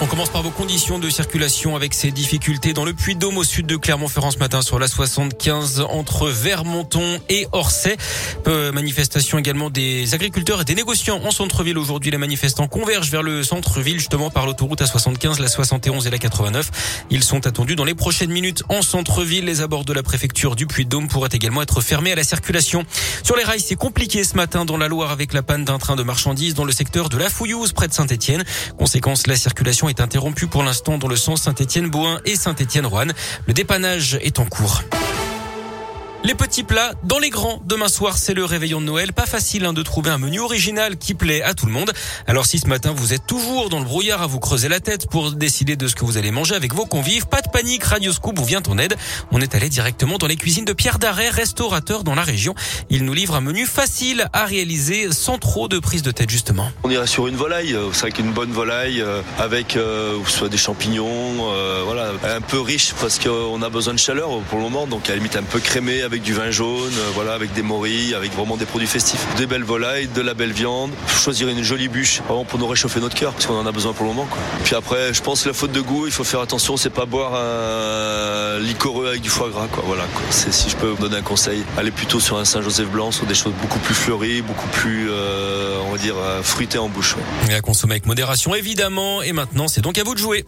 On commence par vos conditions de circulation avec ces difficultés dans le Puy-de-Dôme au sud de Clermont-Ferrand ce matin sur la 75 entre Vermonton et Orsay. Manifestation également des agriculteurs et des négociants en centre-ville aujourd'hui. Les manifestants convergent vers le centre-ville justement par l'autoroute à 75, la 71 et la 89. Ils sont attendus dans les prochaines minutes en centre-ville. Les abords de la préfecture du Puy-de-Dôme pourraient également être fermés à la circulation. Sur les rails, c'est compliqué ce matin dans la Loire avec la panne d'un train de marchandises dans le secteur de la Fouillouse près de Saint-Etienne. Conséquence, la circulation est interrompu pour l'instant dans le sens Saint-Étienne-Bouin et Saint-Étienne-Roanne. Le dépannage est en cours. Les petits plats dans les grands. Demain soir, c'est le réveillon de Noël. Pas facile hein, de trouver un menu original qui plaît à tout le monde. Alors si ce matin vous êtes toujours dans le brouillard à vous creuser la tête pour décider de ce que vous allez manger avec vos convives, pas de panique, Radio Scoop vous vient en aide. On est allé directement dans les cuisines de Pierre Darret, restaurateur dans la région. Il nous livre un menu facile à réaliser sans trop de prise de tête justement. On irait sur une volaille, euh, c'est vrai qu'une bonne volaille euh, avec euh, soit des champignons, voilà, un peu riche parce qu'on a besoin de chaleur pour le moment, donc à la limite un peu crémé avec du vin jaune, euh, voilà, avec des morilles, avec vraiment des produits festifs. Des belles volailles, de la belle viande. Choisir une jolie bûche vraiment pour nous réchauffer notre cœur, parce qu'on en a besoin pour le moment. Puis après, je pense que la faute de goût, il faut faire attention, c'est pas boire un liquoreux avec du foie gras. Quoi. Voilà, quoi. si je peux vous donner un conseil, allez plutôt sur un Saint-Joseph blanc, sur des choses beaucoup plus fleuries, beaucoup plus, euh, on va dire, euh, fruitées en bouche. Et à consommer avec modération, évidemment. Et maintenant, c'est donc à vous de jouer.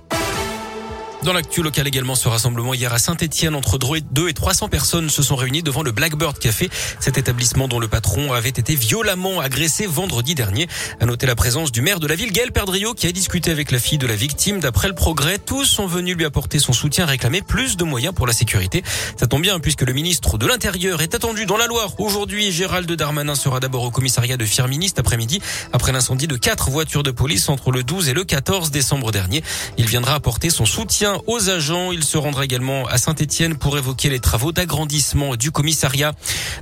Dans l'actu local également, ce rassemblement hier à Saint-Etienne, entre 2 et 300 personnes se sont réunies devant le Blackbird Café, cet établissement dont le patron avait été violemment agressé vendredi dernier. À noter la présence du maire de la ville, Gaël Perdriau, qui a discuté avec la fille de la victime. D'après le progrès, tous sont venus lui apporter son soutien, réclamer plus de moyens pour la sécurité. Ça tombe bien puisque le ministre de l'Intérieur est attendu dans la Loire. Aujourd'hui, Gérald Darmanin sera d'abord au commissariat de Firminy cet après-midi, après l'incendie de quatre voitures de police entre le 12 et le 14 décembre dernier. Il viendra apporter son soutien aux agents. Il se rendra également à Saint-Etienne pour évoquer les travaux d'agrandissement du commissariat.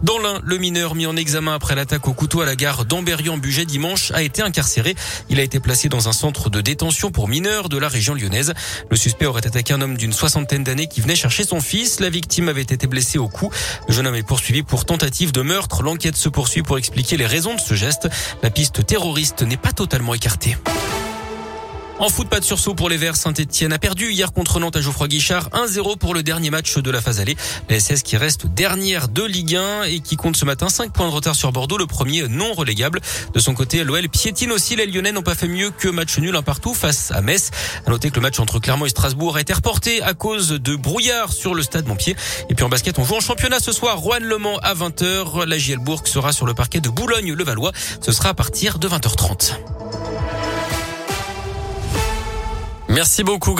Dans l'un, le mineur mis en examen après l'attaque au couteau à la gare d'Amberieu-en-Bugey dimanche a été incarcéré. Il a été placé dans un centre de détention pour mineurs de la région lyonnaise. Le suspect aurait attaqué un homme d'une soixantaine d'années qui venait chercher son fils. La victime avait été blessée au cou. Le jeune homme est poursuivi pour tentative de meurtre. L'enquête se poursuit pour expliquer les raisons de ce geste. La piste terroriste n'est pas totalement écartée. En foot, pas de sursaut pour les Verts. Saint-Etienne a perdu hier contre Nantes à Geoffroy Guichard. 1-0 pour le dernier match de la phase allée. La SS qui reste dernière de Ligue 1 et qui compte ce matin 5 points de retard sur Bordeaux, le premier non relégable. De son côté, l'OL piétine aussi. Les Lyonnais n'ont pas fait mieux que match nul un partout face à Metz. À noter que le match entre Clermont et Strasbourg a été reporté à cause de brouillard sur le stade Montpied. Et puis en basket, on joue en championnat ce soir. Rouen Le Mans à 20h. La JL Bourg sera sur le parquet de Boulogne-le-Valois. Ce sera à partir de 20h30. Merci beaucoup.